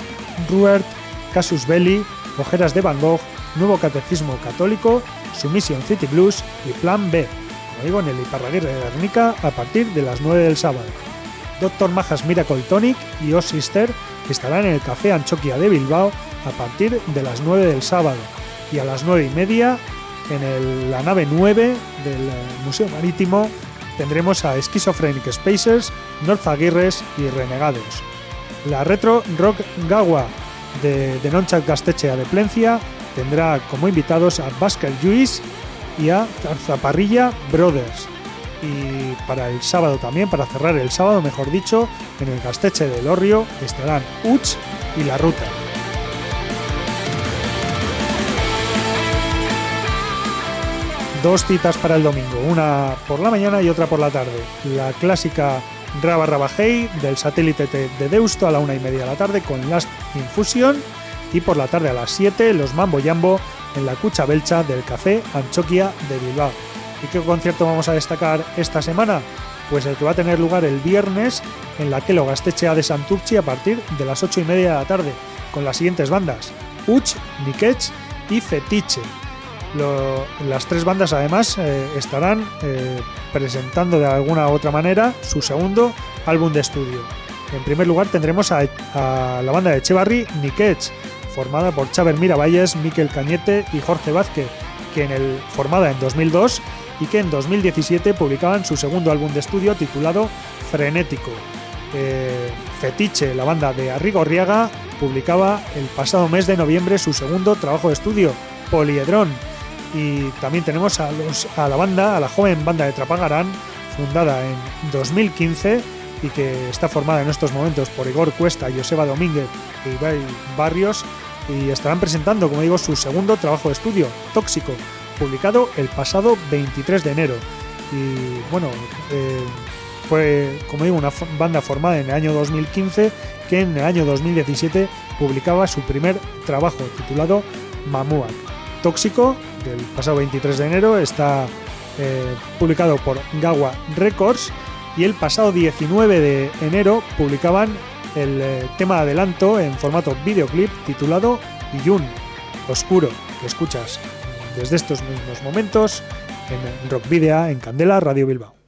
Ruert, Casus Belli, Ojeras de Van Gogh, Nuevo Catecismo Católico, Submission City Blues y Plan B, como digo, en el Iparraguirre de Guernica a partir de las 9 del sábado. Doctor Majas Miracle Tonic y O Sister estarán en el Café Anchoquia de Bilbao a partir de las 9 del sábado y a las 9 y media en la nave 9 del eh, Museo Marítimo tendremos a Schizophrenic Spacers, North Aguirres y Renegados. La retro rock Gawa de, de Nonchat Gastechea de Plencia tendrá como invitados a Basker Lluís y a Zaparrilla Brothers. Y para el sábado también, para cerrar el sábado, mejor dicho, en el Gasteche del Orrio estarán Uch y La Ruta. Dos citas para el domingo, una por la mañana y otra por la tarde. La clásica Raba Rabajei del satélite de Deusto a la una y media de la tarde con Last Infusion y por la tarde a las 7 los Mambo Jambo en la Cucha Belcha del Café Anchoquia de Bilbao. ¿Y qué concierto vamos a destacar esta semana? Pues el que va a tener lugar el viernes en la Kelo Gastechea de Santurchi a partir de las 8 y media de la tarde, con las siguientes bandas: Uch, Nikech y Fetiche. las tres bandas además eh, estarán eh, presentando de alguna u otra manera su segundo álbum de estudio. En primer lugar tendremos a, la banda de Echevarri, Nikech, formada por Chaver Miravalles, Miquel Cañete y Jorge Vázquez, que en el, formada en 2002 y que en 2017 publicaban su segundo álbum de estudio titulado Frenético. Eh, Fetiche, la banda de Arrigorriaga, publicaba el pasado mes de noviembre su segundo trabajo de estudio, Poliedrón, y también tenemos a, los, a la banda, a la joven banda de Trapagarán, fundada en 2015 y que está formada en estos momentos por Igor Cuesta, Joseba Domínguez y Ibai Barrios y estarán presentando, como digo, su segundo trabajo de estudio, Tóxico, publicado el pasado 23 de enero. Y bueno, eh, fue, como digo, una banda formada en el año 2015 que en el año 2017 publicaba su primer trabajo titulado Mamuak. Tóxico, del pasado 23 de enero, está eh, publicado por Gawa Records y el pasado 19 de enero publicaban el eh, tema adelanto en formato videoclip titulado Yun, Oscuro, que escuchas desde estos mismos momentos en Rock Video en Candela Radio Bilbao.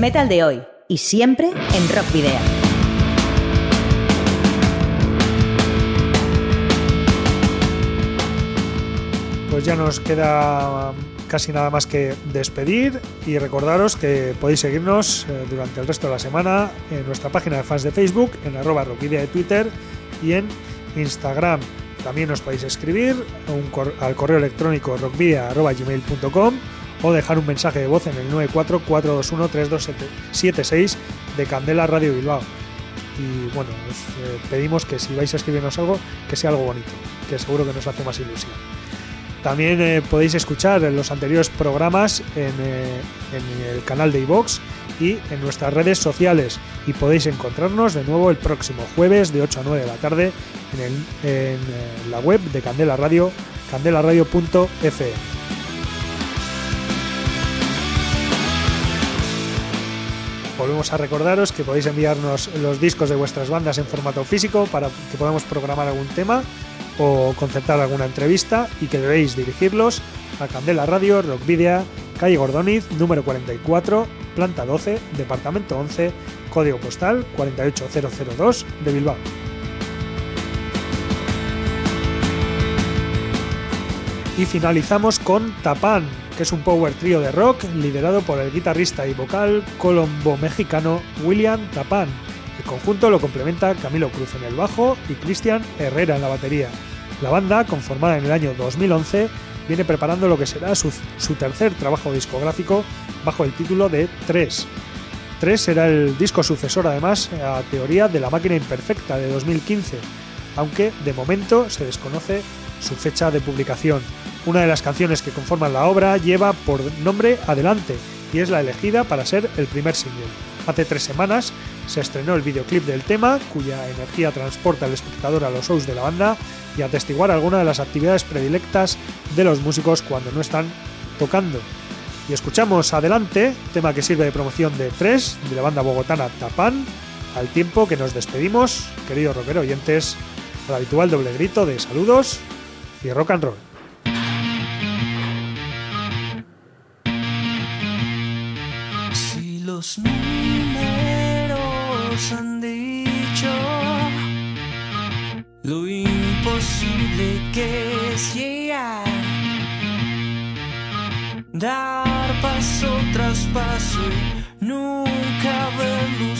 Metal de hoy y siempre en Rock Video. Pues ya nos queda casi nada más que despedir y recordaros que podéis seguirnos eh, durante el resto de la semana en nuestra página de fans de Facebook, en arroba rockvidia de Twitter y en Instagram. También nos podéis escribir al correo electrónico rockvidia.gmail.com o dejar un mensaje de voz en el 944213276 de Candela Radio Bilbao. Y bueno, os eh, pedimos que si vais a escribirnos algo, que sea algo bonito, que seguro que nos hace más ilusión. También eh, podéis escuchar los anteriores programas en, eh, el canal de iVox y en nuestras redes sociales. Y podéis encontrarnos de nuevo el próximo jueves de 8 a 9 de la tarde en, la web de Candela Radio, candelaradio.fm. volvemos a recordaros que podéis enviarnos los discos de vuestras bandas en formato físico para que podamos programar algún tema o concertar alguna entrevista y que debéis dirigirlos a Candela Radio, Rockvidia, calle Gordoniz, número 44, planta 12, departamento 11, código postal 48002 de Bilbao. Y finalizamos con Tapán, es un power trio de rock liderado por el guitarrista y vocal colombo-mexicano William Tapán. El conjunto lo complementa Camilo Cruz en el bajo y Cristian Herrera en la batería. La banda, conformada en el año 2011, viene preparando lo que será su, tercer trabajo discográfico bajo el título de Tres. Tres será el disco sucesor además a Teoría de la Máquina Imperfecta de 2015, aunque de momento se desconoce su fecha de publicación. Una de las canciones que conforman la obra lleva por nombre Adelante y es la elegida para ser el primer single. Hace tres semanas se estrenó el videoclip del tema, cuya energía transporta al espectador a los shows de la banda y atestiguar algunas de las actividades predilectas de los músicos cuando no están tocando. Y escuchamos Adelante, tema que sirve de promoción de tres de la banda bogotana Tapán, al tiempo que nos despedimos, queridos rockero oyentes, al habitual doble grito de saludos y rock and roll. Los números han dicho lo imposible que es llegar, dar paso tras paso y nunca ver luz